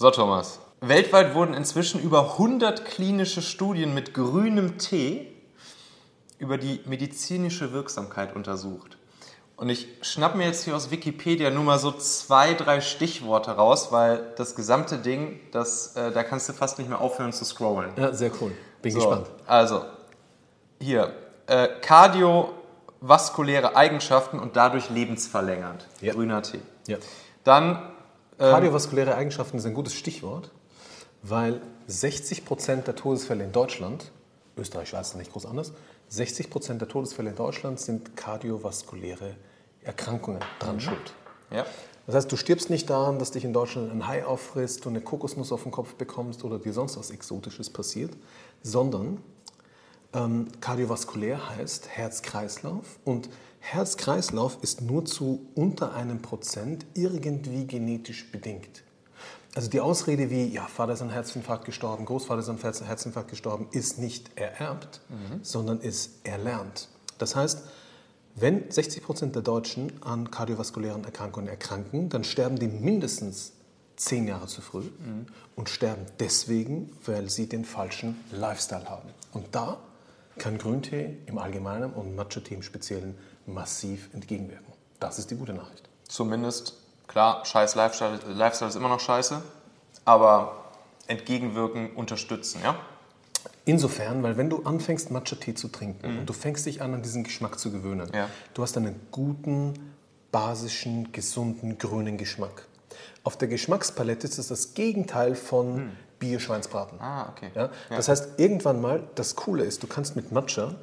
So, Thomas. Weltweit wurden inzwischen über 100 klinische Studien mit grünem Tee über die medizinische Wirksamkeit untersucht. Und ich schnapp mir jetzt hier aus Wikipedia nur mal so zwei, drei Stichworte raus, weil das gesamte Ding, das, äh, da kannst du fast nicht mehr aufhören zu scrollen. Ja, sehr cool. Bin So, gespannt. Also, hier, äh, kardiovaskuläre Eigenschaften und dadurch lebensverlängernd. Ja. Grüner Tee. Ja. Dann, Kardiovaskuläre Eigenschaften ist ein gutes Stichwort, weil 60 Prozent der Todesfälle in Deutschland, Österreich, Schweiz ist nicht groß anders, 60 Prozent der Todesfälle in Deutschland sind kardiovaskuläre Erkrankungen dran schuld. ja, Das heißt, du stirbst nicht daran, dass dich in Deutschland ein Hai auffrisst, du eine Kokosnuss auf den Kopf bekommst oder dir sonst was Exotisches passiert, sondern ähm, kardiovaskulär heißt Herz-Kreislauf und Herz-Kreislauf ist nur zu unter einem Prozent irgendwie genetisch bedingt. Also die Ausrede wie, ja, Vater ist an Herzinfarkt gestorben, Großvater ist an Herz- Herzinfarkt gestorben, ist nicht ererbt, sondern ist erlernt. Das heißt, wenn 60 Prozent der Deutschen an kardiovaskulären Erkrankungen erkranken, dann sterben die mindestens zehn Jahre zu früh und sterben deswegen, weil sie den falschen Lifestyle haben. Und da kann Grüntee im Allgemeinen und Matcha-Tee im Speziellen massiv entgegenwirken. Das ist die gute Nachricht. zumindest, klar, scheiß Lifestyle, Lifestyle ist immer noch scheiße, aber entgegenwirken, unterstützen, ja? Insofern, weil wenn du anfängst, Matcha-Tee zu trinken und du fängst dich an, an diesen Geschmack zu gewöhnen, Ja. du hast einen guten, basischen, gesunden, grünen Geschmack. Auf der Geschmackspalette ist es das Gegenteil von Bierschweinsbraten. Ah, okay. Ja? Das heißt, irgendwann mal, das Coole ist, du kannst mit Matcha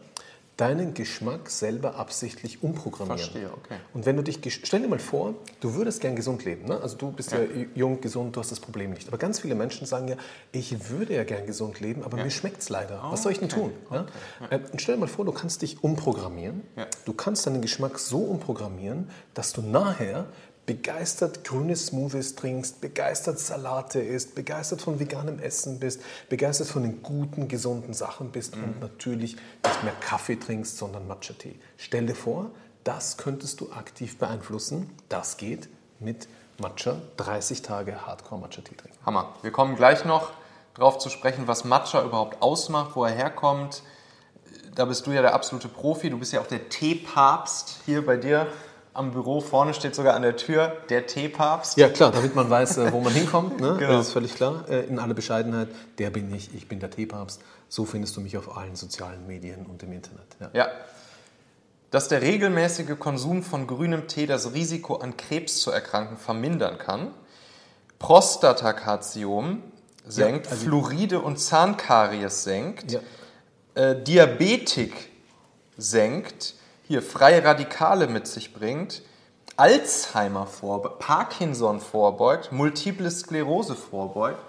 deinen Geschmack selber absichtlich umprogrammieren. Verstehe, okay. Und wenn du dich, stell dir mal vor, du würdest gern gesund leben. Ne? Also du bist ja. jung, gesund, du hast das Problem nicht. Aber ganz viele Menschen sagen ja, ich würde ja gern gesund leben, aber mir schmeckt es leider. Was soll ich denn tun? Ja? Äh, Und stell dir mal vor, du kannst dich umprogrammieren. Ja. Du kannst deinen Geschmack so umprogrammieren, dass du nachher begeistert grüne Smoothies trinkst, begeistert Salate isst, begeistert von veganem Essen bist, begeistert von den guten, gesunden Sachen bist und natürlich nicht mehr Kaffee trinkst, sondern Matcha-Tee. Stell dir vor, das könntest du aktiv beeinflussen. Das geht mit Matcha, 30 Tage Hardcore-Matcha-Tee trinken. Hammer. Wir kommen gleich noch darauf zu sprechen, was Matcha überhaupt ausmacht, wo er herkommt. Da bist du ja der absolute Profi. Du bist ja auch der Teepapst hier bei dir am Büro. Vorne steht sogar an der Tür der Teepapst. Ja, klar, damit man weiß, äh, wo man hinkommt. Ne? Genau. Das ist völlig klar. Äh, In aller Bescheidenheit, der bin ich, ich bin der Teepapst. So findest du mich auf allen sozialen Medien und im Internet. Ja. Ja. Dass der regelmäßige Konsum von grünem Tee das Risiko an Krebs zu erkranken vermindern kann. Prostatakarzinom senkt, Ja, also- Fluoride und Zahnkaries senkt. Ja. äh, Diabetik senkt, hier freie Radikale mit sich bringt, Alzheimer vorbeugt, Parkinson vorbeugt, Multiple Sklerose vorbeugt.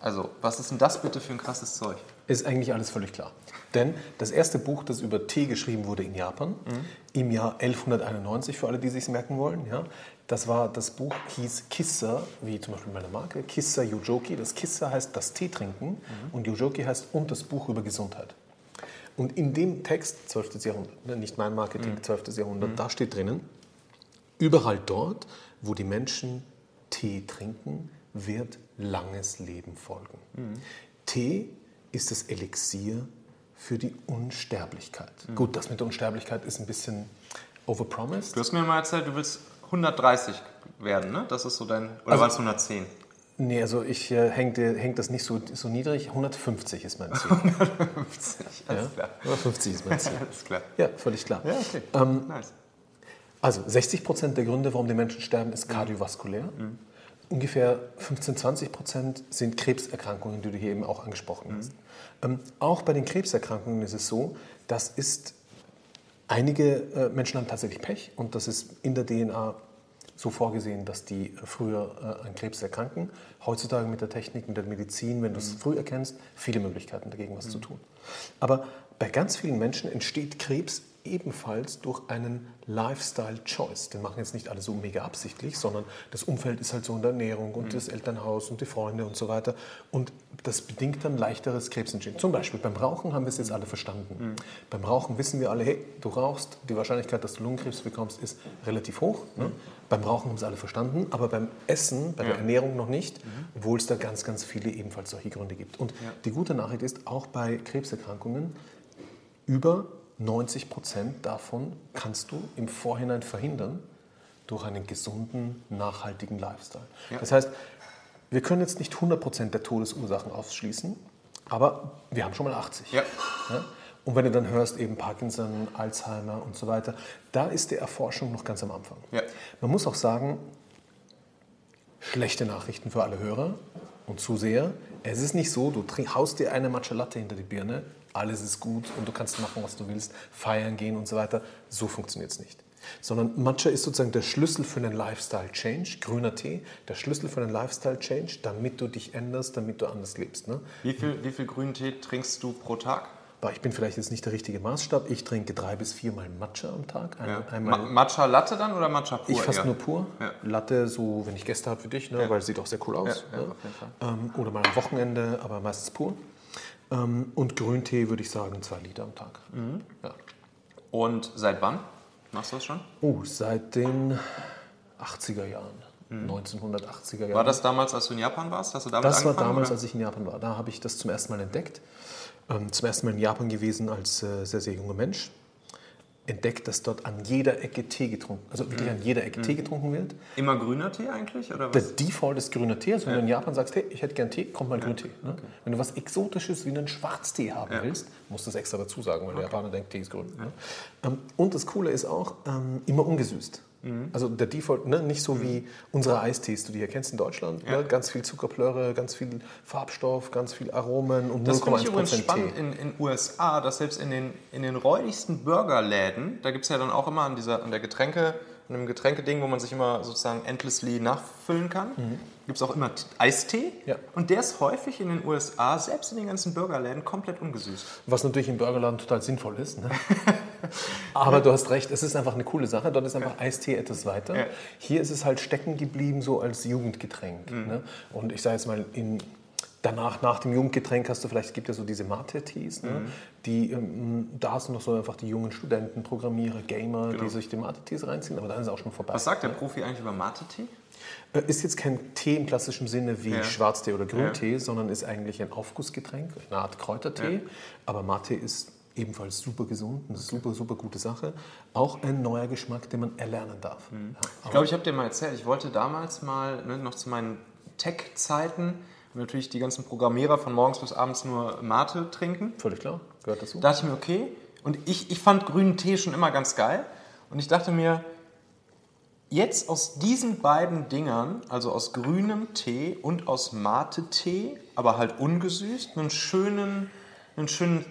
Also, was ist denn das bitte für ein krasses Zeug? Ist eigentlich alles völlig klar. Denn das erste Buch, das über Tee geschrieben wurde in Japan, im Jahr 1191, für alle, die sich merken wollen, ja, das war, das Buch hieß Kissa, wie zum Beispiel meine Marke, Kissa Yojoki. Das Kissa heißt das Tee trinken und Yojoki heißt und das Buch über Gesundheit. Und in dem Text, 12. Jahrhundert, ne, nicht mein Marketing, 12. Jahrhundert, da steht drinnen, überall dort, wo die Menschen Tee trinken, wird langes Leben folgen. Tee ist das Elixier für die Unsterblichkeit. Gut, das mit der Unsterblichkeit ist ein bisschen overpromised. Du hast mir mal erzählt, du willst 130 werden, ne? Das ist so dein. Oder Also- war es 110? Nee, also ich äh, hängt, hängt das nicht so, so niedrig. 150 ist mein Ziel. 50. Alles ja? klar. 150 ist mein Ziel. Alles klar. Ja, völlig klar. Ja, okay. Ähm, nice. Also 60 Prozent der Gründe, warum die Menschen sterben, ist kardiovaskulär. Ungefähr 15, 20 Prozent sind Krebserkrankungen, die du hier eben auch angesprochen hast. Ähm, auch bei den Krebserkrankungen ist es so, das ist, einige äh, Menschen haben tatsächlich Pech und das ist in der DNA so vorgesehen, dass die äh, früher äh, an Krebs erkranken. Heutzutage mit der Technik, mit der Medizin, wenn du es früh erkennst, viele Möglichkeiten dagegen was zu tun. Aber bei ganz vielen Menschen entsteht Krebs ebenfalls durch einen Lifestyle-Choice. Den machen jetzt nicht alle so mega absichtlich, sondern das Umfeld ist halt so in der Ernährung und mhm. das Elternhaus und die Freunde und so weiter. Und das bedingt dann leichteres Krebsentstehen. Zum Beispiel beim Rauchen haben wir es jetzt alle verstanden. Mhm. Beim Rauchen wissen wir alle, hey, du rauchst, die Wahrscheinlichkeit, dass du Lungenkrebs bekommst, ist relativ hoch. Ne? Beim Rauchen haben es alle verstanden, aber beim Essen, bei ja. der Ernährung noch nicht, mhm. obwohl es da ganz, ganz viele ebenfalls solche Gründe gibt. Und ja. die gute Nachricht ist, auch bei Krebserkrankungen, über 90 Prozent davon kannst du im Vorhinein verhindern durch einen gesunden, nachhaltigen Lifestyle. Ja. Das heißt, wir können jetzt nicht 100 Prozent der Todesursachen ausschließen, aber wir haben schon mal 80. Ja. Und wenn du dann hörst, eben Parkinson, Alzheimer und so weiter, da ist die Erforschung noch ganz am Anfang. Ja. Man muss auch sagen, schlechte Nachrichten für alle Hörer und Zuseher. Es ist nicht so, du haust dir eine Matcha Latte hinter die Birne, alles ist gut und du kannst machen, was du willst, feiern gehen und so weiter. So funktioniert es nicht. Sondern Matcha ist sozusagen der Schlüssel für einen Lifestyle-Change, grüner Tee, der Schlüssel für einen Lifestyle-Change, damit du dich änderst, damit du anders lebst. Ne? Wie, viel, wie viel grünen Tee trinkst du pro Tag? Ich bin vielleicht jetzt nicht der richtige Maßstab. Ich trinke drei bis viermal Matcha am Tag. Ein, ja. Ma Matcha Latte dann oder Matcha pur? Ich fast eher? nur pur. Ja. Latte, so wenn ich Gäste habe für dich, ne, ja. weil es sieht auch sehr cool aus. Ne? Ähm, oder mal am Wochenende, aber meistens pur. Ähm, und Grüntee würde ich sagen, zwei Liter am Tag. Mhm. Und seit wann machst du das schon? Oh, seit den 80er Jahren. Mhm. 1980er Jahren. War das damals, als du in Japan warst? Hast du damit das war damals, oder? als ich in Japan war. Da habe ich das zum ersten Mal entdeckt. Ähm, zum ersten Mal in Japan gewesen als äh, sehr, sehr junger Mensch entdeckt, dass dort an jeder Ecke Tee getrunken, also wirklich an jeder Ecke mhm. Tee getrunken wird. Immer grüner Tee eigentlich? Oder was? Der Default ist grüner Tee. Also wenn ja. du in Japan sagst, hey, ich hätte gern Tee, kommt mal ja. grüner Tee. Ne? Okay. Wenn du was Exotisches wie einen Schwarztee haben ja. willst, musst du es extra dazu sagen, weil okay. der Japaner denkt, Tee ist grün. Ne? Ähm, und das Coole ist auch, ähm, immer ungesüßt. Mhm. Also der Default, ne, nicht so mhm. wie unsere Eistees, die du hier kennst in Deutschland. Ja. Ne, ganz viel Zuckerplörre, ganz viel Farbstoff, ganz viel Aromen und 0,1% Das finde ich übrigens spannend in den USA, dass selbst in den, in den räudigsten Burgerläden, da gibt es ja dann auch immer an, dieser, an der Getränke in einem Getränkeding, wo man sich immer sozusagen endlessly nachfüllen kann. Mhm. Gibt es auch immer Eistee. Ja. Und der ist häufig in den USA, selbst in den ganzen Burgerläden, komplett ungesüßt. Was natürlich im Burgerladen total sinnvoll ist. Ne? Aber du hast recht, es ist einfach eine coole Sache. Dort ist einfach. Eistee etwas weiter. Ja. Hier ist es halt stecken geblieben, so als Jugendgetränk. Mhm. Ne? Und ich sage jetzt mal, in Danach, nach dem Jugendgetränk hast du vielleicht, es gibt ja so diese Mate-Tees, ne? mhm. die, ähm, da sind noch so einfach die jungen Studenten, Programmierer, Gamer, genau. die sich die Mate-Tees reinziehen, aber dann ist es auch schon vorbei. Was sagt der Profi eigentlich über Mate-Tee? Äh, ist jetzt kein Tee im klassischen Sinne wie ja. Schwarztee oder Grüntee, ja. sondern ist eigentlich ein Aufgussgetränk, eine Art Kräutertee. Ja. Aber Mate ist ebenfalls super gesund, eine super, super gute Sache. Auch ein neuer Geschmack, den man erlernen darf. Mhm. ich glaube, ich habe dir mal erzählt, ich wollte damals mal, ne, noch zu meinen Tech-Zeiten, natürlich die ganzen Programmierer von morgens bis abends nur Mate trinken. Völlig klar, gehört dazu. Da dachte ich mir, okay. Und ich, ich fand grünen Tee schon immer ganz geil. Und ich dachte mir, jetzt aus diesen beiden Dingern, also aus grünem Tee und aus Mate-Tee, aber halt ungesüßt, einen schönen, einen schönen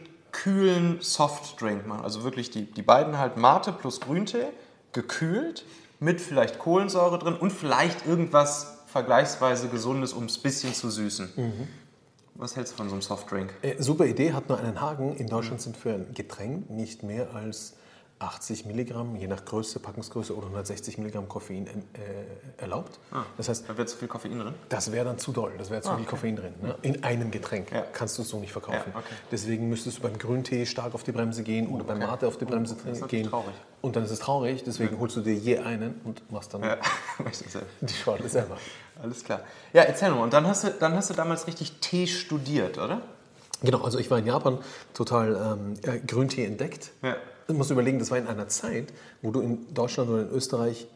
kühlen Softdrink machen. Also wirklich die, die beiden halt Mate plus Grüntee, gekühlt, mit vielleicht Kohlensäure drin und vielleicht irgendwas vergleichsweise Gesundes, um es ein bisschen zu süßen. Mhm. Was hältst du von so einem Softdrink? Äh, super Idee, hat nur einen Haken. In Deutschland sind für ein Getränk nicht mehr als 80 Milligramm, je nach Größe, Packungsgröße oder 160 Milligramm Koffein äh, erlaubt. Ah, das heißt, da wäre zu viel Koffein drin? Das wäre dann zu doll, das wäre zu ah, viel Koffein drin. Ne? In einem Getränk ja. kannst du es so nicht verkaufen. Ja, okay. Deswegen müsstest du beim Grüntee stark auf die Bremse gehen oder okay. beim Mate auf die Bremse oh, gehen. Traurig. Und dann ist es traurig, deswegen ja. holst du dir je einen und machst dann die Schorle selber. Alles klar. Ja, erzähl mal. Und dann hast, du, dann hast du damals richtig Tee studiert, oder? Genau, also ich war in Japan total ähm, äh, Grüntee entdeckt. Ja Du musst überlegen, das war in einer Zeit, wo du in Deutschland oder in Österreich,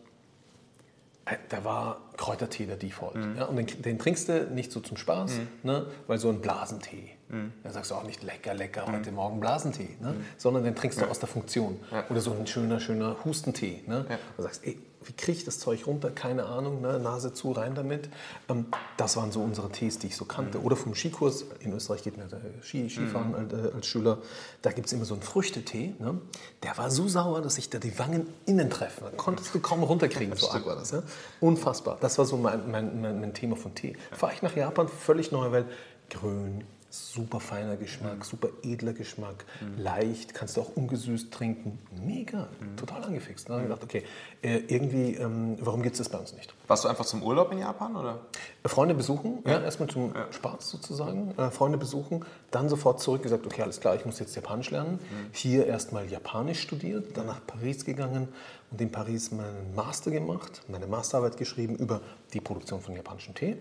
äh, da war Kräutertee der Default. Mhm. Ja, und den, den, trinkst du nicht so zum Spaß, mhm. ne, weil so ein Blasentee. Mhm. Da sagst du auch nicht lecker, lecker, mhm. heute Morgen Blasentee, ne, mhm. sondern den trinkst du aus der Funktion. Ja. Oder so ein schöner, schöner Hustentee. Ne? Ja. Du sagst, ey, wie kriege ich das Zeug runter? Keine Ahnung, ne? Nase zu, rein damit. Ähm, das waren so unsere Tees, die ich so kannte. Mhm. Oder vom Skikurs, in Österreich geht mir Ski, Skifahren mhm. als, äh, als, Schüler, da gibt es immer so einen Früchtetee. Ne? Der war so sauer, dass sich da die Wangen innen treffen. Da konntest du kaum runterkriegen, so arg war das. Ja? Unfassbar. Das war so mein, mein, mein, mein Thema von Tee. Fahre ich nach Japan, völlig neue Welt. Grün, super feiner Geschmack, super edler Geschmack, leicht, kannst du auch ungesüßt trinken. Mega, total angefixt. Dann habe ich gedacht, okay, äh, irgendwie, ähm, warum gibt es das bei uns nicht? Warst du einfach zum Urlaub in Japan oder? Freunde besuchen, ja, erstmal zum Spaß sozusagen, äh, Freunde besuchen, dann sofort zurück gesagt, okay, alles klar, ich muss jetzt Japanisch lernen. Hier erstmal Japanisch studiert, dann nach Paris gegangen und in Paris meinen Master gemacht, meine Masterarbeit geschrieben über die Produktion von japanischem Tee.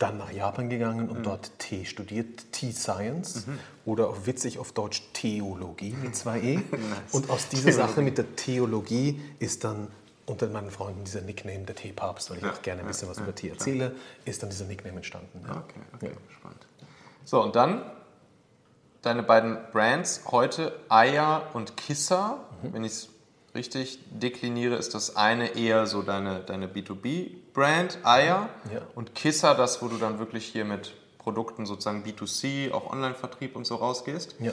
Dann nach Japan gegangen und dort Tee studiert, Tea Science oder auch witzig auf Deutsch Theologie mit zwei E. Und aus dieser Sache mit der Theologie ist dann unter meinen Freunden dieser Nickname der Teepapst, weil ich auch gerne ein bisschen was über Tee erzähle, ist dann dieser Nickname entstanden. Ja. Okay, okay, spannend. So, und dann deine beiden Brands heute, Aya und Kissa. Wenn ich es richtig dekliniere, ist das eine eher so deine, deine B2B-Brand, Aya, Ja. und Kissa das, wo du dann wirklich hier mit Produkten sozusagen B2C, auch Online-Vertrieb und so rausgehst. Ja.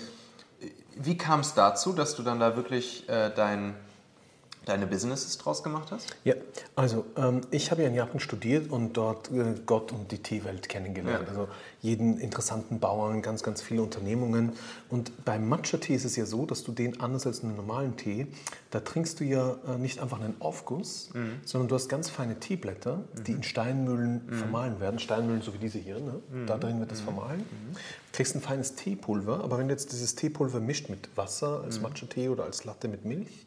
Wie kam es dazu, dass du dann da wirklich äh, dein, deine Businesses draus gemacht hast? Ja, also ähm, ich habe ja in Japan studiert und dort äh, Gott und die Teewelt kennengelernt. Ja. Also jeden interessanten Bauern, ganz, ganz viele Unternehmungen. Und beim Matcha-Tee ist es ja so, dass du den anders als einen normalen Tee, da trinkst du ja äh, nicht einfach einen Aufguss, Mhm. sondern du hast ganz feine Teeblätter, die in Steinmühlen Mhm. vermahlen werden. Steinmühlen, so wie diese hier, ne? da drin wird das vermahlen. Kriegst ein feines Teepulver, aber wenn du jetzt dieses Teepulver mischt mit Wasser Mhm. als Matcha-Tee oder als Latte mit Milch,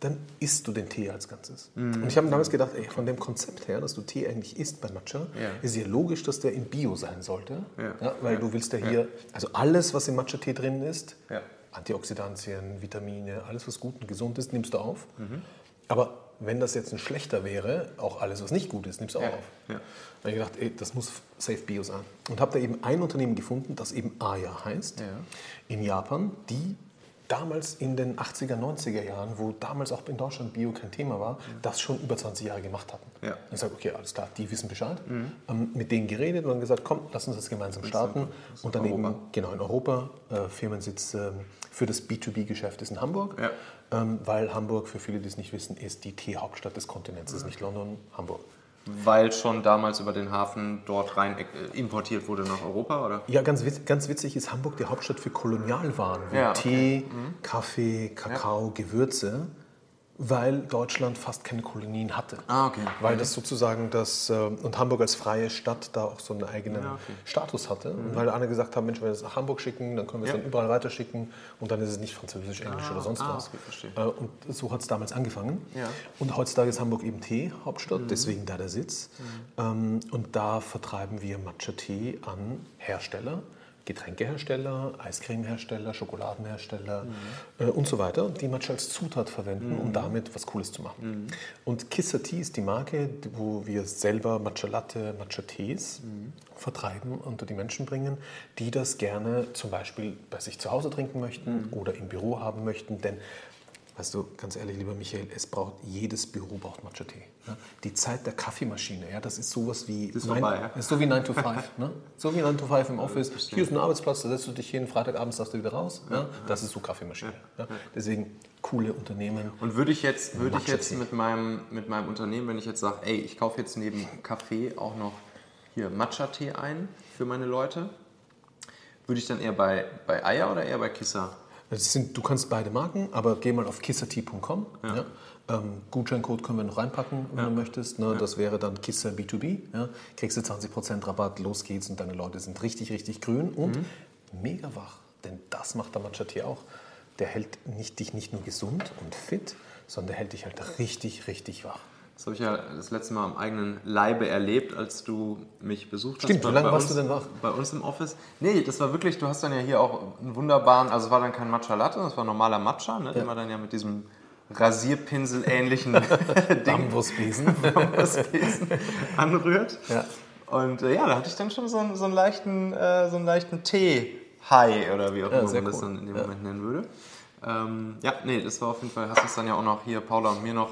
dann isst du den Tee als Ganzes. Und ich habe damals gedacht, ey, von dem Konzept her, dass du Tee eigentlich isst bei Matcha, Ja. ist ja logisch, dass der in Bio sein sollte. Ja. weil du willst ja hier, also alles, was im Matcha-Tee drin ist, Ja. Antioxidantien, Vitamine, alles, was gut und gesund ist, nimmst du auf. Mhm. Aber wenn das jetzt ein schlechter wäre, auch alles, was nicht gut ist, nimmst du auch Ja. auf. Ja. Da habe ich gedacht, ey, das muss safe Bio sein. Und habe da eben ein Unternehmen gefunden, das eben Aya heißt, Ja. in Japan, die damals in den 80er, 90er Jahren, wo damals auch in Deutschland Bio kein Thema war, das schon über 20 Jahre gemacht hatten. Ja. Mhm. Ich sage, okay, alles klar, die wissen Bescheid. Ähm, mit denen geredet und dann gesagt, komm, lass uns das gemeinsam starten. Und dann eben, Europa. genau, in Europa, äh, Firmensitz ähm, für das B2B-Geschäft ist in Hamburg, Ja. ähm, weil Hamburg, für viele, die es nicht wissen, ist die Teehauptstadt des Kontinents. Es ist nicht London, Hamburg. Weil schon damals über den Hafen dort rein äh, importiert wurde nach Europa, oder? Ja, ganz, witz, ganz witzig ist Hamburg die Hauptstadt für Kolonialwaren wie Ja, Tee, Kaffee, Kakao, Gewürze, weil Deutschland fast keine Kolonien hatte. Ah, okay. Weil das sozusagen das, äh, und Hamburg als freie Stadt da auch so einen eigenen Ja, okay. Mhm. Status hatte. Und weil alle gesagt haben, Mensch, wenn wir das nach Hamburg schicken, dann können wir es Ja. dann überall weiterschicken und dann ist es nicht Französisch, Englisch oder sonst ah, was. okay. Äh, Und so hat es damals angefangen. Ja. Und heutzutage ist Hamburg eben Tee-Hauptstadt, deswegen da der Sitz. Ähm, Und da vertreiben wir Matcha-Tee an Hersteller, Getränkehersteller, Eiscremehersteller, Schokoladenhersteller äh, und so weiter, die Matcha als Zutat verwenden, um damit was Cooles zu machen. Und Kissa Tea ist die Marke, wo wir selber Matcha Latte, Matcha Tees vertreiben, unter die Menschen bringen, die das gerne zum Beispiel bei sich zu Hause trinken möchten oder im Büro haben möchten, denn Weißt du, ganz ehrlich, lieber Michael, es braucht, jedes Büro braucht Matcha-Tee. Ja? Die Zeit der Kaffeemaschine, ja, das ist sowas wie... ist neun- vorbei, ja? das ist so wie 9 to 5. ne? So wie 9 to 5 im Office. Hier ist ein Arbeitsplatz, da setzt du dich hin, Freitagabends darfst du wieder raus. Ja? Das ist so Kaffeemaschine. Ja? Deswegen coole Unternehmen. Und würde ich jetzt, würde ich jetzt mit meinem, mit meinem Unternehmen, wenn ich jetzt sage, ey, ich kaufe jetzt neben Kaffee auch noch hier Matcha-Tee ein für meine Leute, würde ich dann eher bei, bei Eier oder eher bei Kissa? Das sind, du kannst beide Marken, aber geh mal auf kissatea.com. Ja. Ähm, Gutscheincode können wir noch reinpacken, wenn du möchtest. Ne? Das wäre dann Kissa B2B. Ja? Kriegst du 20% Rabatt, los geht's und deine Leute sind richtig, richtig grün und mega wach. Denn das macht der Matcha-Tee auch. Der hält nicht, dich nicht nur gesund und fit, sondern der hält dich halt richtig, richtig wach. Das habe ich ja das letzte Mal am eigenen Leibe erlebt, als du mich besucht hast. Stimmt, wie lange warst uns, du denn wach? Bei uns im Office. Nee, das war wirklich, du hast dann ja hier auch einen wunderbaren, also es war dann kein Matcha Latte, das war normaler Matcha, ne, den man dann ja mit diesem Rasierpinsel-ähnlichen Ding Bambusbesen. Besen anrührt. Ja. Und äh, ja, da hatte ich dann schon so einen, so einen leichten, äh, so einen leichten Tee-High oder wie auch Ja, immer sehr man das cool. dann in dem Ja. Moment nennen würde. Ähm, ja, nee, das war auf jeden Fall, hast uns dann ja auch noch hier, Paula und mir noch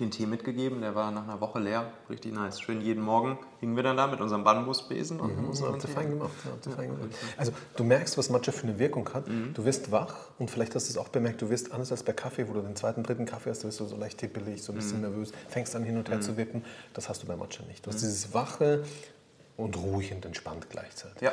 den Tee mitgegeben. Der war nach einer Woche leer. Richtig nice. Schön jeden Morgen hingen wir dann da mit unserem Bambusbesen und Ja, unseren habt ihr fein gemacht. Ja, ihr fein gemacht. Also du merkst, was Matcha für eine Wirkung hat. Du wirst wach und vielleicht hast du es auch bemerkt, du wirst anders als bei Kaffee, wo du den zweiten, dritten Kaffee hast, du wirst so leicht hippelig, so ein bisschen nervös, fängst an hin und her zu wippen. Das hast du bei Matcha nicht. Du hast dieses Wache und ruhig und entspannt gleichzeitig. Ja.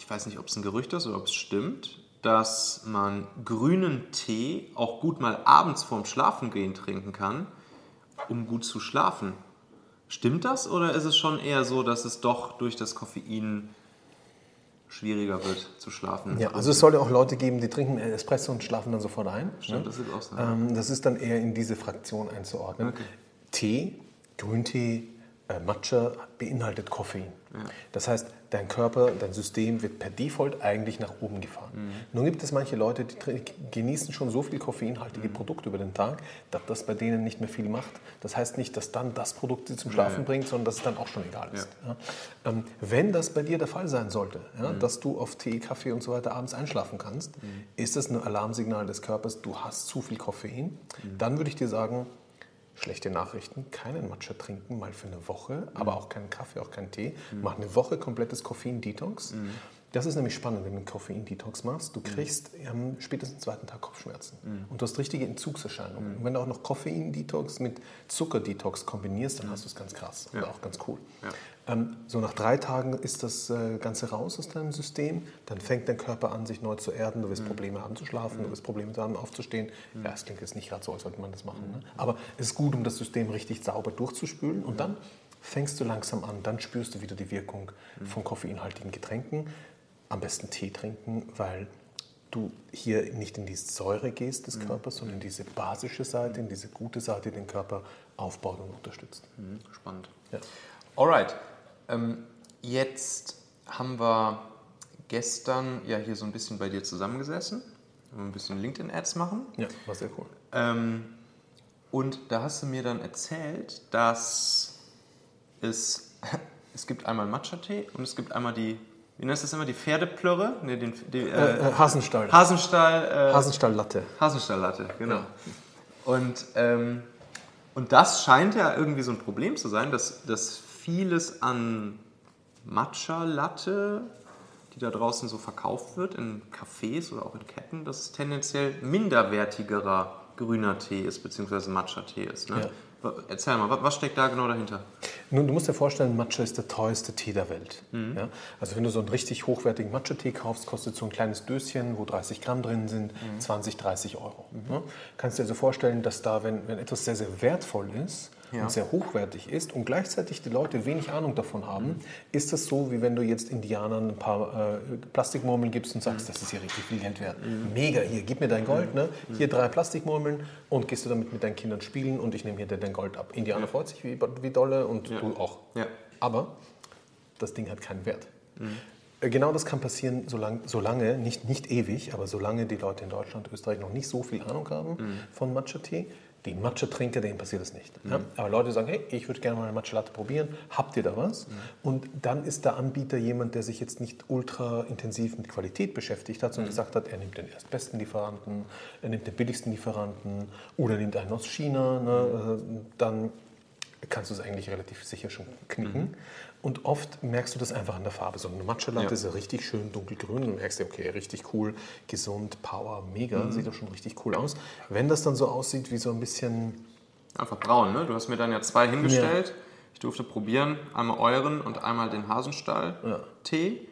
ich weiß nicht, ob es ein Gerücht ist oder ob es stimmt, dass man grünen Tee auch gut mal abends vorm Schlafengehen trinken kann, um gut zu schlafen. Stimmt das oder ist es schon eher so, dass es doch durch das Koffein schwieriger wird zu schlafen? Ja, also es soll ja auch Leute geben, die trinken Espresso und schlafen dann sofort ein. Stimmt, das ist auch so. Ähm, das ist dann eher in diese Fraktion einzuordnen. Okay. Tee, Grüntee, äh, Matcha beinhaltet Koffein. Das heißt, dein Körper, dein System wird per Default eigentlich nach oben gefahren. Mhm. Nun gibt es manche Leute, die genießen schon so viel koffeinhaltige Mhm. Produkte über den Tag, dass das bei denen nicht mehr viel macht. Das heißt nicht, dass dann das Produkt sie zum Schlafen ja. bringt, sondern dass es dann auch schon egal ist. Ja. Ähm, wenn das bei dir der Fall sein sollte, ja, Mhm. dass du auf Tee, Kaffee und so weiter abends einschlafen kannst, ist das ein Alarmsignal des Körpers, du hast zu viel Koffein. Mhm. Dann würde ich dir sagen, Schlechte Nachrichten, keinen Matcha trinken, mal für eine Woche, aber auch keinen Kaffee, auch keinen Tee. Mach eine Woche komplettes Koffein-Detox. Das ist nämlich spannend, wenn du einen Koffein-Detox machst. Du kriegst am spätestens zweiten Tag Kopfschmerzen. Und du hast richtige Entzugserscheinungen. Und wenn du auch noch Koffein-Detox mit Zucker-Detox kombinierst, dann hast du es ganz krass und auch ganz cool. Ähm, so nach drei Tagen ist das äh, Ganze raus aus deinem System. Dann fängt dein Körper an, sich neu zu erden. Du wirst Probleme haben zu schlafen, du wirst Probleme haben aufzustehen. Ja, es klingt jetzt nicht gerade so, als sollte man das machen. Ne? Aber es ist gut, um das System richtig sauber durchzuspülen. Und dann fängst du langsam an. Dann spürst du wieder die Wirkung von koffeinhaltigen Getränken. Am besten Tee trinken, weil du hier nicht in die Säure gehst des Körpers, sondern in diese basische Seite, in diese gute Seite, die den Körper aufbaut und unterstützt. Mhm, Spannend. Ja. Alright. Ähm, jetzt haben wir gestern ja hier so ein bisschen bei dir zusammengesessen, ein bisschen LinkedIn-Ads machen. ja, war sehr cool. Ähm, und da hast du mir dann erzählt, dass es, es gibt einmal Matcha-Tee und es gibt einmal die, wie nennt das immer, die Pferdeplörre? Nee, den, die, Äh, äh, äh, Hasenstall. Hasenstall, äh, Hasenstall-Latte. Hasenstall-Latte, genau. Ja. Und, ähm, und das scheint ja irgendwie so ein Problem zu sein, dass, dass vieles an Matcha-Latte, die da draußen so verkauft wird, in Cafés oder auch in Ketten, dass es tendenziell minderwertigerer grüner Tee ist, beziehungsweise Matcha-Tee ist. Ne? Erzähl mal, wa- was steckt da genau dahinter? Nun, du musst dir vorstellen, Matcha ist der teuerste Tee der Welt. Mhm. Ja? Also wenn du so einen richtig hochwertigen Matcha-Tee kaufst, kostet so ein kleines Döschen, wo 30 Gramm drin sind, Mhm. 20, 30 Euro. Ja? Kannst dir also vorstellen, dass da, wenn, wenn etwas sehr, sehr wertvoll ist Ja. und sehr hochwertig ist und gleichzeitig die Leute wenig Ahnung davon haben, Mhm. ist das so, wie wenn du jetzt Indianern ein paar äh, Plastikmurmeln gibst und Mhm. sagst, das ist hier richtig viel Geld wert. Mega, hier, gib mir dein Gold, ne? hier drei Plastikmurmeln und gehst du damit mit deinen Kindern spielen und ich nehme hier dir dein Gold ab. Indianer freut sich wie, wie dolle und du auch. Ja. Aber das Ding hat keinen Wert. Äh, Genau das kann passieren, solange, solange nicht, nicht ewig, aber solange die Leute in Deutschland, Österreich noch nicht so viel Ahnung haben von Matcha-Tee. Die Matcha-Trinker, denen passiert das nicht. Ja? Aber Leute sagen, hey, ich würde gerne mal eine Matcha-Latte probieren. Habt ihr da was? Und dann ist der Anbieter jemand, der sich jetzt nicht ultra intensiv mit Qualität beschäftigt hat, sondern gesagt hat, er nimmt den erstbesten Lieferanten, er nimmt den billigsten Lieferanten oder nimmt einen aus China. Ne? Äh, Dann kannst du es eigentlich relativ sicher schon knicken. Und oft merkst du das einfach an der Farbe. So eine Matcha-Latte Ja. ist ja richtig schön dunkelgrün. Du merkst ja, okay, richtig cool, gesund, Power, mega, sieht doch schon richtig cool aus. Wenn das dann so aussieht wie so ein bisschen, Einfach braun, ne? Du hast mir dann ja zwei hingestellt. Ich durfte probieren, einmal euren und einmal den Hasenstall-Tee.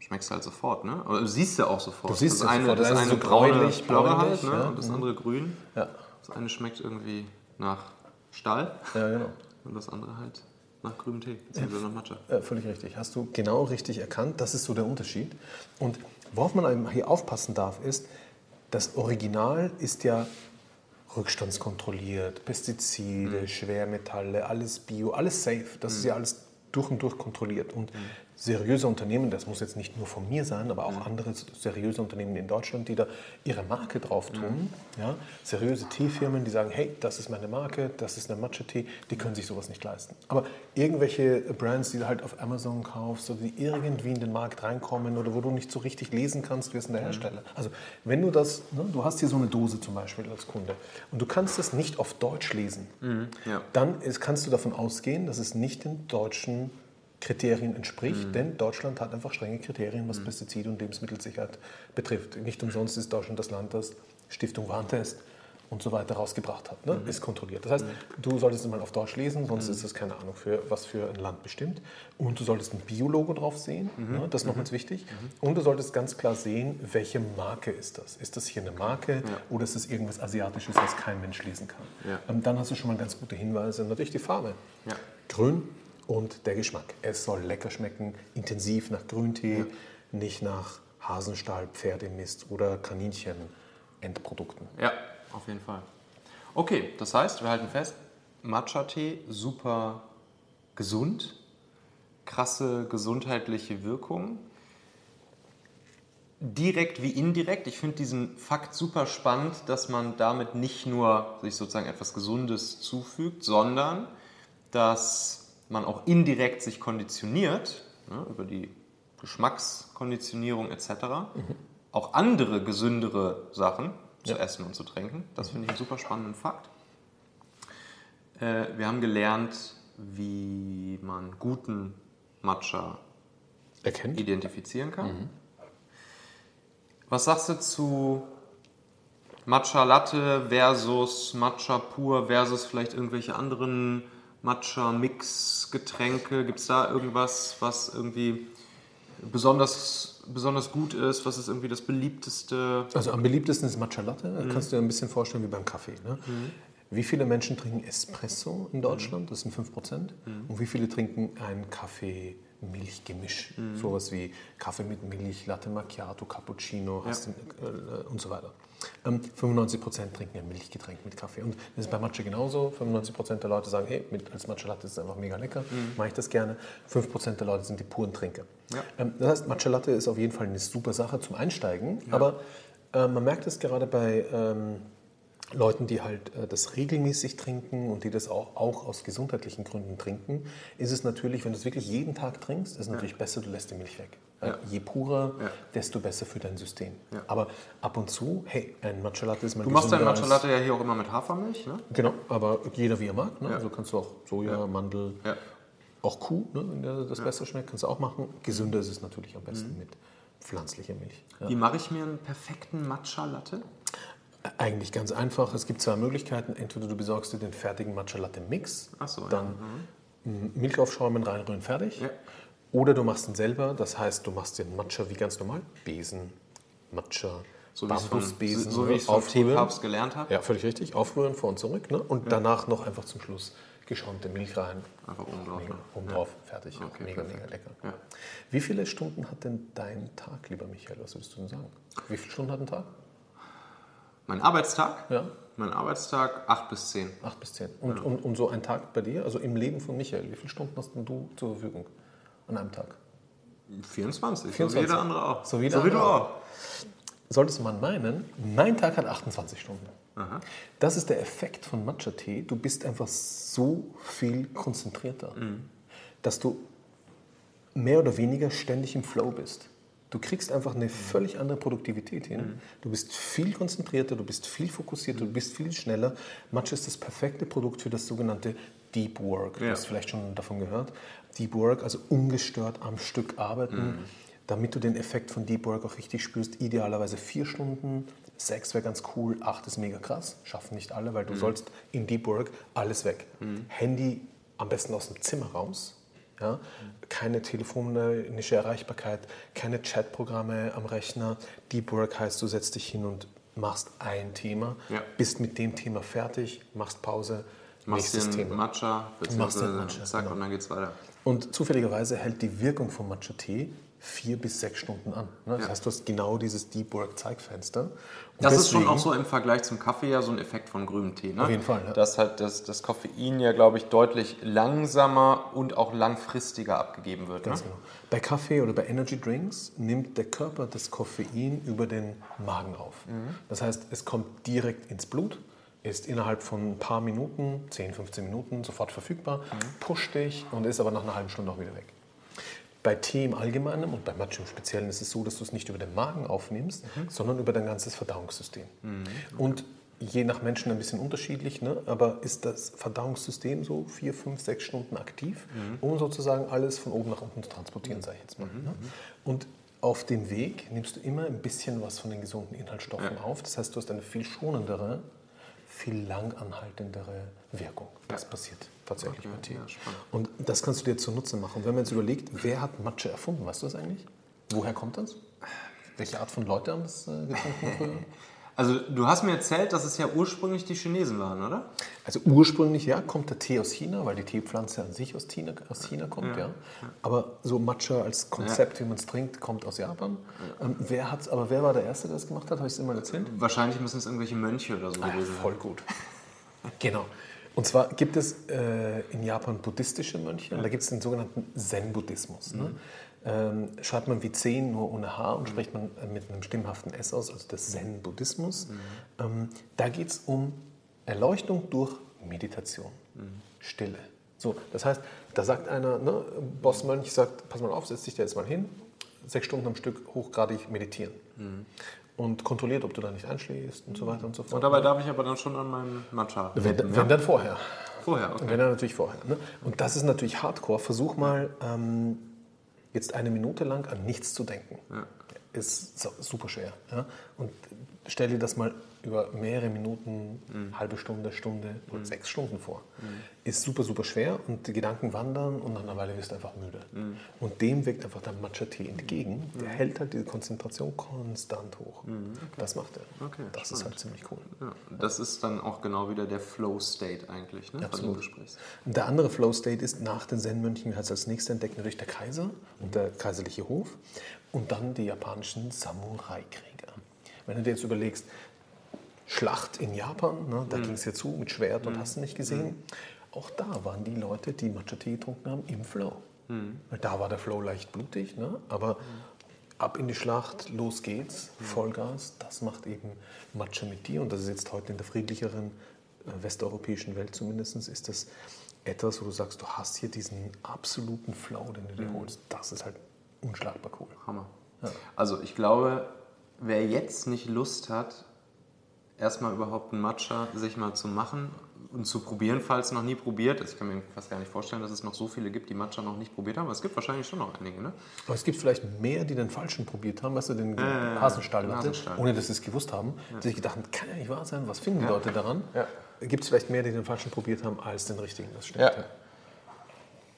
Schmeckst halt sofort, ne? Aber du siehst ja auch sofort. Du siehst das ja eine, sofort. Das Das eine eine so braune bräunlich, Plörre halt, ne? ja. Und das andere grün. ja, Das eine schmeckt irgendwie nach Stall ja genau. und das andere halt nach grünem Tee, beziehungsweise nach Matcha. Äh, völlig richtig. Hast du genau richtig erkannt. Das ist so der Unterschied. Und worauf man eben hier aufpassen darf, ist, das Original ist ja rückstandskontrolliert, Pestizide, Schwermetalle, alles Bio, alles safe. Das ist ja alles durch und durch kontrolliert. Und seriöse Unternehmen, das muss jetzt nicht nur von mir sein, aber auch andere seriöse Unternehmen in Deutschland, die da ihre Marke drauf tun. Ja, seriöse Teefirmen, die sagen, hey, das ist meine Marke, das ist eine Matcha-Tee, die können sich sowas nicht leisten. Aber irgendwelche Brands, die du halt auf Amazon kaufst oder die irgendwie in den Markt reinkommen oder wo du nicht so richtig lesen kannst, wer ist denn der Hersteller? Also wenn du das, ne, du hast hier so eine Dose zum Beispiel als Kunde und du kannst das nicht auf Deutsch lesen, ja. dann ist, kannst du davon ausgehen, dass es nicht den deutschen Kriterien entspricht, Mhm. denn Deutschland hat einfach strenge Kriterien, was Pestizide und Lebensmittelsicherheit betrifft. Nicht umsonst ist Deutschland das Land, das Stiftung Warntest und so weiter rausgebracht hat. Mhm. Ne? Ist kontrolliert. Das heißt, du solltest es mal auf Deutsch lesen, sonst ist es keine Ahnung, für was für ein Land bestimmt. Und du solltest ein Biologo drauf sehen, Mhm. ne? das ist noch ganz wichtig. Und du solltest ganz klar sehen, welche Marke ist das. Ist das hier eine Marke oder ist es irgendwas Asiatisches, was kein Mensch lesen kann? Ja. Ähm, dann hast du schon mal ganz gute Hinweise. Natürlich die Farbe. Ja. Grün und der Geschmack. Es soll lecker schmecken, intensiv nach Grüntee, nicht nach Hasenstall, Pferdemist oder Kaninchen-Endprodukten. Ja, auf jeden Fall. Okay, das heißt, wir halten fest, Matcha-Tee super gesund, krasse gesundheitliche Wirkung. Direkt wie indirekt. Ich finde diesen Fakt super spannend, dass man damit nicht nur sich sozusagen etwas Gesundes zufügt, sondern dass man auch indirekt sich konditioniert, ne, über die Geschmackskonditionierung etc., auch andere gesündere Sachen zu essen und zu trinken. Das finde ich einen super spannenden Fakt. Äh, wir haben gelernt, wie man guten Matcha Erkennt? identifizieren kann. Was sagst du zu Matcha Latte versus Matcha pur versus vielleicht irgendwelche anderen Matcha-Mix-Getränke? Gibt es da irgendwas, was irgendwie besonders, besonders gut ist? Was ist irgendwie das beliebteste? Also am beliebtesten ist Matcha Latte. Da Kannst du dir ein bisschen vorstellen wie beim Kaffee. Ne? Wie viele Menschen trinken Espresso in Deutschland? Das sind 5%. Und wie viele trinken ein Kaffee-Milch-Gemisch? Sowas wie Kaffee mit Milch, Latte Macchiato, Cappuccino hast du, äh, und so weiter. Ähm, 95% trinken ein Milchgetränk mit Kaffee. Und das ist bei Matcha genauso. 95% der Leute sagen, hey, mit, als Matcha Latte ist es einfach mega lecker, mache ich das gerne. 5% der Leute sind die puren Trinker. Ja. Ähm, das heißt, Matcha Latte ist auf jeden Fall eine super Sache zum Einsteigen, aber äh, man merkt es gerade bei ähm, Leuten, die halt äh, das regelmäßig trinken und die das auch, auch aus gesundheitlichen Gründen trinken, ist es natürlich, wenn du es wirklich jeden Tag trinkst, ist es natürlich besser, du lässt die Milch weg. Ja. Je purer, Ja. desto besser für dein System. Ja. Aber ab und zu, hey, ein Matcha Latte ist mal Du machst dein gesünder Matcha Latte ja hier auch immer mit Hafermilch, ne? Genau, aber jeder wie er mag. Ne? Ja. Also kannst du auch Soja, Mandel, Ja. auch Kuh, ne? wenn dir das besser schmeckt, kannst du auch machen. Gesünder ist es natürlich am Mhm. besten mit pflanzlicher Milch. Ja. Wie mache ich mir einen perfekten Matcha Latte? Eigentlich ganz einfach. Es gibt zwei Möglichkeiten. Entweder du besorgst dir den fertigen Matcha Latte Mix, so, ja. dann m, Milch aufschäumen, reinrühren, fertig. Ja. Oder du machst ihn selber. Das heißt, du machst den Matcha wie ganz normal. Besen, Matcha, So von, Bambusbesen. so, so wie ich es aufrühren. Gelernt habe. Ja, völlig richtig. Aufrühren vor und zurück. Ne? Und danach noch einfach zum Schluss geschäumte Milch rein. Einfach oben drauf. Mega, oben Ja. drauf, fertig. Okay, mega, perfekt. mega lecker. Ja. Wie viele Stunden hat denn dein Tag, lieber Michael? Was würdest du denn sagen? Wie viele Stunden hat ein Tag? Mein Arbeitstag? Ja. Mein Arbeitstag 8 bis 10. Acht bis zehn. Und, und, und so ein Tag bei dir, also im Leben von Michael, wie viele Stunden hast denn du zur Verfügung an einem Tag? 24, so wie 24. jeder andere auch. So wie so wie du andere auch. Solltest man meinen, mein Tag hat 28 Stunden. Das ist der Effekt von Matcha-Tee. Du bist einfach so viel konzentrierter, dass du mehr oder weniger ständig im Flow bist. Du kriegst einfach eine völlig andere Produktivität hin. Du bist viel konzentrierter, du bist viel fokussierter, du bist viel schneller. Matcha ist das perfekte Produkt für das sogenannte Deep Work. Du Ja. hast vielleicht schon davon gehört. Deep Work, also ungestört am Stück arbeiten, damit du den Effekt von Deep Work auch richtig spürst. Idealerweise vier Stunden, sechs wäre ganz cool, acht ist mega krass. Schaffen nicht alle, weil du sollst in Deep Work alles weg. Handy am besten aus dem Zimmer raus. Ja? Keine telefonische Erreichbarkeit, keine Chatprogramme am Rechner. Deep Work heißt, du setzt dich hin und machst ein Thema, Ja. bist mit dem Thema fertig, machst Pause, Machst Nächstes einen Thema. Matcha, Machst einen Matcha, zack, genau. und dann geht's weiter. Und zufälligerweise hält die Wirkung von Matcha-Tee vier bis sechs Stunden an. Ne? Das Ja. heißt, du hast genau dieses Deep Work Zeitfenster. Das ist schon auch so im Vergleich zum Kaffee ja so ein Effekt von grünem Tee. Ne? Auf jeden Fall, ja. Dass halt das, das Koffein ja, glaube ich, deutlich langsamer und auch langfristiger abgegeben wird. Ne? Ganz genau. Bei Kaffee oder bei Energy Drinks nimmt der Körper das Koffein über den Magen auf. Das heißt, es kommt direkt ins Blut, ist innerhalb von ein paar Minuten, 10, 15 Minuten sofort verfügbar, pusht dich und ist aber nach einer halben Stunde auch wieder weg. Bei Tee im Allgemeinen und bei Matcha im Speziellen ist es so, dass du es nicht über den Magen aufnimmst, sondern über dein ganzes Verdauungssystem. Und je nach Menschen ein bisschen unterschiedlich, ne? aber ist das Verdauungssystem so vier, fünf, sechs Stunden aktiv, um sozusagen alles von oben nach unten zu transportieren, sage ich jetzt mal. Ne? Und auf dem Weg nimmst du immer ein bisschen was von den gesunden Inhaltsstoffen auf. Das heißt, du hast eine viel schonendere, viel langanhaltendere Wirkung. Das passiert tatsächlich bei Tee. ja. Und das kannst du dir zunutze machen. Und wenn man jetzt überlegt, wer hat Matcha erfunden, weißt du das eigentlich? Woher kommt das? Welche Art von Leute haben das äh, getrunken früher? Also du hast mir erzählt, dass es ja ursprünglich die Chinesen waren, oder? Also ursprünglich ja, kommt der Tee aus China, weil die Teepflanze an sich aus China, aus China kommt, ja. Aber so Matcha als Konzept, wie man es trinkt, kommt aus Japan. Ähm, wer hat's, aber wer war der Erste, der das gemacht hat? Habe ich es immer erzählt? Wahrscheinlich müssen es irgendwelche Mönche oder so Ah, gewesen sein. voll gut. Genau. Und zwar gibt es äh, in Japan buddhistische Mönche und da gibt es den sogenannten Zen-Buddhismus. Ne? Ähm, schreibt man wie 10 nur ohne H und spricht man äh, mit einem stimmhaften S aus, also der Zen-Buddhismus. Ähm, da geht es um Erleuchtung durch Meditation, Stille. So, das heißt, da sagt einer, ne, Bossmönch sagt, pass mal auf, setz dich da jetzt mal hin, sechs Stunden am Stück hochgradig meditieren. Und kontrolliert, ob du da nicht einschläfst und so weiter und so fort. Und dabei darf ich aber dann schon an meinem Matcha. Wenn, nippen, wenn dann vorher. Vorher, okay. Wenn dann natürlich vorher. Ne? Und das ist natürlich Hardcore. Versuch mal ähm, jetzt eine Minute lang an nichts zu denken. Ist super schwer. Ja? Und stell dir das mal über mehrere Minuten, Mhm. halbe Stunde, Stunde oder sechs Stunden vor. Ist super, super schwer und die Gedanken wandern und nach einer Weile wirst du einfach müde. Mhm. Und dem wirkt einfach der Matcha-Tee entgegen. Der hält halt diese Konzentration konstant hoch. Das macht er. Mhm. Okay, das ist halt ziemlich cool. Ja, das ist dann auch genau wieder der Flow-State eigentlich, ne, von dem Absolut. du sprichst. Und der andere Flow-State ist nach den Zen-Mönchen als nächstes entdeckt natürlich der Kaiser und der kaiserliche Hof und dann die japanischen Samurai-Krieger. Wenn du dir jetzt überlegst, Schlacht in Japan, ne, da ging es ja zu mit Schwert und hast du nicht gesehen. Auch da waren die Leute, die Matcha-Tee getrunken haben, im Flow. Weil da war der Flow leicht blutig, ne? aber ab in die Schlacht, los geht's, Vollgas, das macht eben Matcha mit dir. Und das ist jetzt heute in der friedlicheren äh, westeuropäischen Welt zumindest, ist das etwas, wo du sagst, du hast hier diesen absoluten Flow, den du dir holst. Das ist halt unschlagbar cool. Hammer. Also ich glaube, wer jetzt nicht Lust hat, erstmal überhaupt einen Matcha sich mal zu machen und zu probieren, falls noch nie probiert. Also ich kann mir fast gar nicht vorstellen, dass es noch so viele gibt, die Matcha noch nicht probiert haben. Aber es gibt wahrscheinlich schon noch einige, ne? Aber es gibt vielleicht mehr, die den falschen probiert haben, weißt du, den ja, Hasenstall, Hasenstall. ohne dass sie es gewusst haben, die sich gedacht haben, kann ja nicht wahr sein, was finden die Leute daran? Gibt es vielleicht mehr, die den falschen probiert haben, als den richtigen, das stimmt. Ja.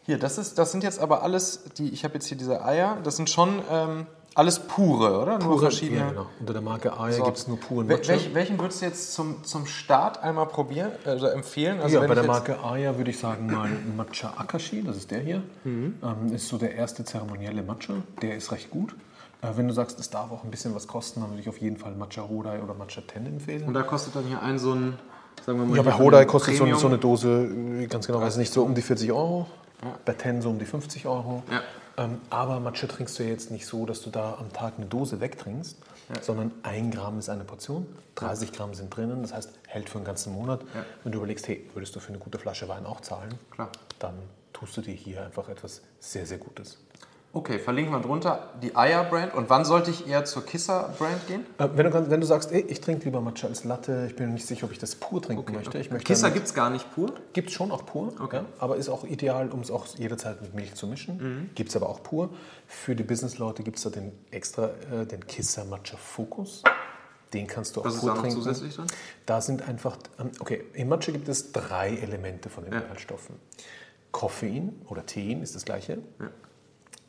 Hier, das, ist, das sind jetzt aber alles, die, ich habe jetzt hier diese Eier, das sind schon ähm, alles pure, oder? Nur Pure, verschiedene. ja, genau. Unter der Marke Aya Sorten. gibt es nur puren Wel- Matcha. welch, welchen würdest du jetzt zum, zum Start einmal probieren, also empfehlen? Also ja, bei der Marke Aya würde ich sagen mal Matcha Akashi, das ist der hier. Ähm, ist so der erste zeremonielle Matcha, der ist recht gut. Äh, wenn du sagst, es darf auch ein bisschen was kosten, dann würde ich auf jeden Fall Matcha Hodai oder Matcha Ten empfehlen. Und da kostet dann hier ein so ein, sagen wir mal, Ja, bei Hodai kostet so eine, so eine Dose, äh, ganz genau weiß ich nicht, so um die 40 Euro. Bei Ten so um die 50 Euro. Ja. Ähm, aber Matcha trinkst du ja jetzt nicht so, dass du da am Tag eine Dose wegtrinkst, sondern ein Gramm ist eine Portion, 30 Gramm sind drinnen, das heißt, hält für einen ganzen Monat. Wenn du überlegst, hey, würdest du für eine gute Flasche Wein auch zahlen, Klar. dann tust du dir hier einfach etwas sehr, sehr Gutes. Okay, verlinken wir drunter die Aya-Brand. Und wann sollte ich eher zur Kisser-Brand gehen? Äh, wenn, du, wenn du sagst, ey, ich trinke lieber Matcha als Latte, ich bin mir nicht sicher, ob ich das pur trinken möchte. Ich möchte Kisser gibt es gar nicht pur. Gibt es schon auch pur, Okay. ja, aber ist auch ideal, um es auch jederzeit mit Milch zu mischen. Mhm. Gibt es aber auch pur. Für die Business-Leute gibt es da den extra, äh, den Kisser Matcha Focus. Den kannst du auch ist pur noch trinken. zusätzlich drin? Da sind einfach, ähm, okay, im Matcha gibt es drei Elemente von den Ja. Inhaltsstoffen. Koffein oder Tein ist das gleiche,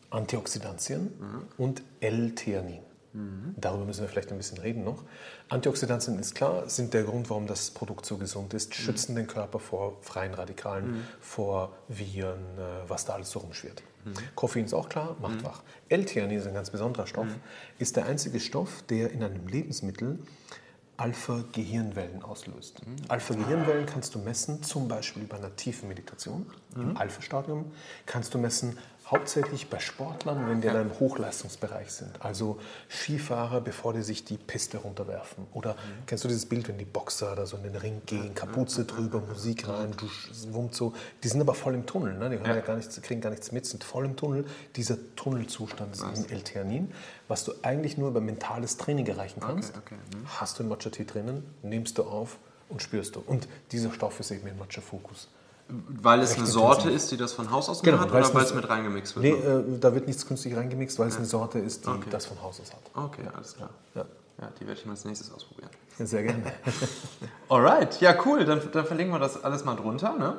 Antioxidantien Mhm. und L-Theanin. Darüber müssen wir vielleicht ein bisschen reden noch. Antioxidantien ist klar, sind der Grund, warum das Produkt so gesund ist, schützen den Körper vor freien Radikalen, vor Viren, äh, was da alles so rumschwirrt. Koffein ist auch klar, macht wach. L-Theanin ist ein ganz besonderer Stoff, ist der einzige Stoff, der in einem Lebensmittel Alpha-Gehirnwellen auslöst. Alpha-Gehirnwellen kannst du messen, zum Beispiel bei einer tiefen Meditation im Alpha-Stadium. Kannst du messen, hauptsächlich bei Sportlern, wenn die in einem Hochleistungsbereich sind. Also Skifahrer, bevor die sich die Piste runterwerfen. Oder kennst du dieses Bild, wenn die Boxer da so in den Ring gehen, Kapuze drüber, Musik rein, du wummt so. Die sind aber voll im Tunnel, ne? die hören ja. gar nichts, kriegen gar nichts mit, sind voll im Tunnel. Dieser Tunnelzustand ist eben L-Theanin, was du eigentlich nur über mentales Training erreichen kannst. Okay, okay. Mhm. Hast du einen Matcha-Tee drinnen, nimmst du auf und spürst du. Und dieser Stoff ist eben im Matcha-Fokus. Weil es eine Sorte ist, die das von Haus aus Genau, hat oder weil es mit reingemixt wird? Nee, äh, da wird nichts künstlich reingemixt, weil es eine Sorte ist, die Okay. das von Haus aus hat. Okay, alles klar. Ja, Ja, die werde ich mal als nächstes ausprobieren. sehr gerne. Alright, ja cool, dann, dann verlinken wir das alles mal drunter. Ne?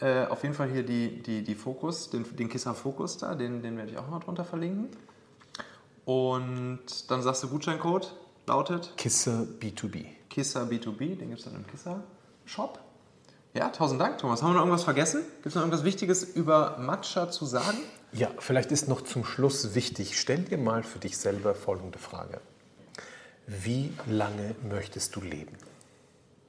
Äh, auf jeden Fall hier die, die, die Fokus, den, den Kissa Fokus da, den, den werde ich auch mal drunter verlinken. Und dann sagst du Gutscheincode, lautet Kisse B2B. Kissa B2B, den gibt es dann im Kissa Shop. Ja, tausend Dank, Thomas. Haben wir noch irgendwas vergessen? Gibt es noch irgendwas Wichtiges über Matcha zu sagen? Ja, vielleicht ist noch zum Schluss wichtig, stell dir mal für dich selber folgende Frage. Wie lange möchtest du leben?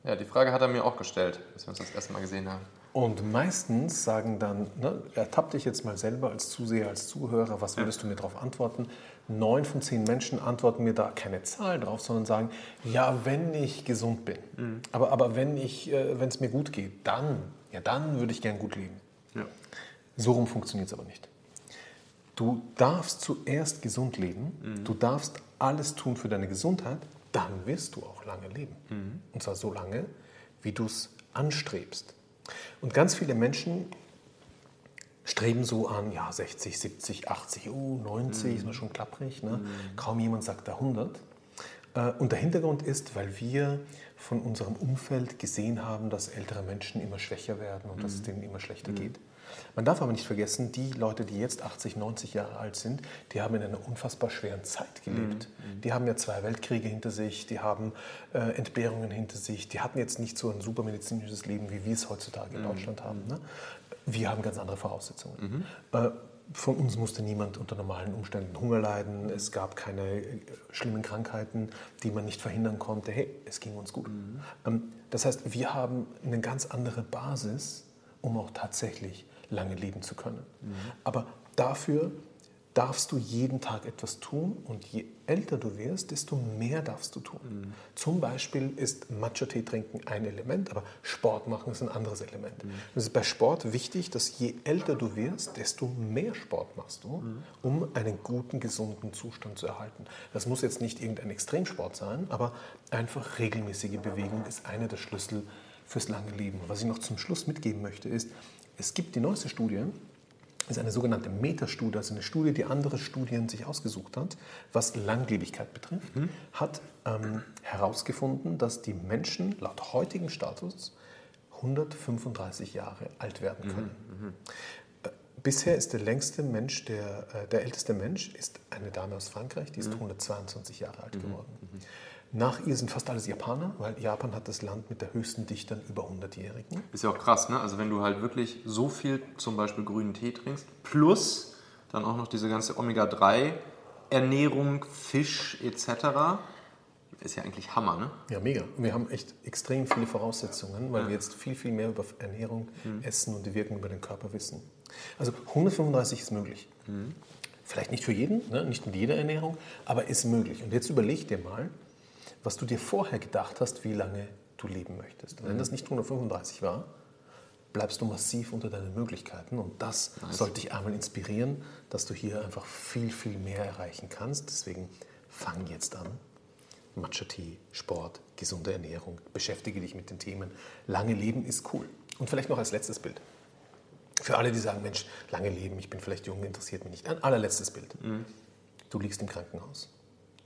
Ja, die Frage hat er mir auch gestellt, als wir uns das erste Mal gesehen haben. Und meistens sagen dann, ne, ertapp dich jetzt mal selber als Zuseher, als Zuhörer, was würdest du mir darauf antworten? Neun von zehn Menschen antworten mir da keine Zahl drauf, sondern sagen, ja, wenn ich gesund bin. Aber, aber wenn ich, äh, es mir gut geht, dann, ja, dann würde ich gern gut leben. Ja. So rum funktioniert es aber nicht. Du darfst zuerst gesund leben, du darfst alles tun für deine Gesundheit, dann wirst du auch lange leben. Und zwar so lange, wie du es anstrebst. Und ganz viele Menschen streben so an, ja, 60, 70, 80, oh, 90 ist mir schon klapprig. Ne? Kaum jemand sagt da 100. Äh, Und der Hintergrund ist, weil wir von unserem Umfeld gesehen haben, dass ältere Menschen immer schwächer werden und dass es denen immer schlechter geht. Man darf aber nicht vergessen, die Leute, die jetzt 80, 90 Jahre alt sind, die haben in einer unfassbar schweren Zeit gelebt. Die haben ja zwei Weltkriege hinter sich, die haben äh, Entbehrungen hinter sich, die hatten jetzt nicht so ein super medizinisches Leben, wie wir es heutzutage in Deutschland haben. Ne? Wir haben ganz andere Voraussetzungen. Äh, von uns musste niemand unter normalen Umständen Hunger leiden. Es gab keine äh, schlimmen Krankheiten, die man nicht verhindern konnte. Hey, es ging uns gut. Ähm, das heißt, wir haben eine ganz andere Basis, um auch tatsächlich lange leben zu können. Aber dafür darfst du jeden Tag etwas tun und je älter du wirst, desto mehr darfst du tun. Zum Beispiel ist Matcha-Tee trinken ein Element, aber Sport machen ist ein anderes Element. Es ist bei Sport wichtig, dass je älter du wirst, desto mehr Sport machst du, um einen guten, gesunden Zustand zu erhalten. Das muss jetzt nicht irgendein Extremsport sein, aber einfach regelmäßige Bewegung ist einer der Schlüssel fürs lange Leben. Was ich noch zum Schluss mitgeben möchte, ist, es gibt die neueste Studie, ist eine sogenannte Metastudie, also eine Studie, die andere Studien sich ausgesucht hat, was Langlebigkeit betrifft, hat ähm, herausgefunden, dass die Menschen laut heutigem Status 135 Jahre alt werden können. Äh, Bisher ist der längste Mensch, der, äh, der älteste Mensch, ist eine Dame aus Frankreich, die ist 122 Jahre alt geworden. Nach ihr sind fast alles Japaner, weil Japan hat das Land mit der höchsten Dichte an über 100-Jährigen. Ist ja auch krass, ne? Also wenn du halt wirklich so viel zum Beispiel grünen Tee trinkst, plus dann auch noch diese ganze Omega-3-Ernährung, Fisch etc., ist ja eigentlich Hammer, ne? Ja, mega. Und wir haben echt extrem viele Voraussetzungen, weil wir jetzt viel, viel mehr über Ernährung, Essen und die Wirkung über den Körper wissen. Also 135 ist möglich. Vielleicht nicht für jeden, ne? nicht mit jeder Ernährung, aber ist möglich. Und jetzt überleg dir mal, was du dir vorher gedacht hast, wie lange du leben möchtest. Und wenn das nicht 135 war, bleibst du massiv unter deinen Möglichkeiten. Und das sollte dich einmal inspirieren, dass du hier einfach viel, viel mehr erreichen kannst. Deswegen fang jetzt an. Matcha-Tee, Sport, gesunde Ernährung. Beschäftige dich mit den Themen. Lange Leben ist cool. Und vielleicht noch als letztes Bild. Für alle, die sagen, Mensch, lange Leben, ich bin vielleicht jung, interessiert mich nicht. Ein allerletztes Bild. Du liegst im Krankenhaus.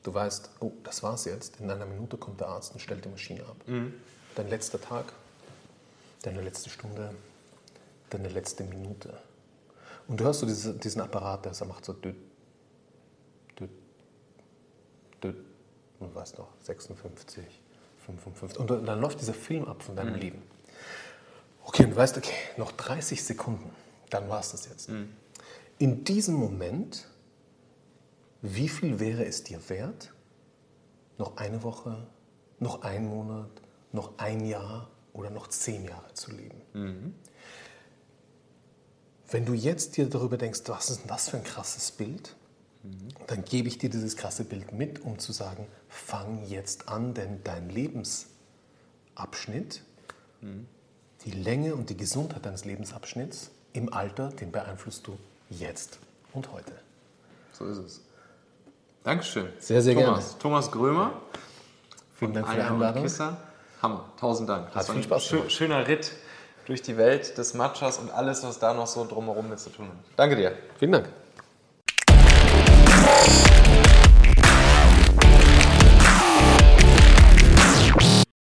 Du weißt, oh, das war's jetzt. In einer Minute kommt der Arzt und stellt die Maschine ab. Dein letzter Tag, deine letzte Stunde, deine letzte Minute. Und du hörst so diese, diesen Apparat, der macht so düt, düt, du, du weißt noch, 56, 55. Und dann läuft dieser Film ab von deinem Leben. Okay, und du weißt, okay, noch 30 Sekunden, dann war es das jetzt. In diesem Moment, wie viel wäre es dir wert, noch eine Woche, noch einen Monat, noch ein Jahr oder noch zehn Jahre zu leben? Wenn du jetzt dir darüber denkst, was ist denn das für ein krasses Bild, dann gebe ich dir dieses krasse Bild mit, um zu sagen, fang jetzt an, denn dein Lebensabschnitt, die Länge und die Gesundheit deines Lebensabschnitts im Alter, den beeinflusst du jetzt und heute. So ist es. Dankeschön. Sehr, sehr Thomas. gerne. Thomas Grömer. Vielen Dank für die Einladung. Kisser. Hammer. Tausend Dank. Das Hat viel ein Spaß gemacht. schöner Ritt durch die Welt des Matchas und alles, was da noch so drumherum mit zu tun hat. Danke dir. Vielen Dank.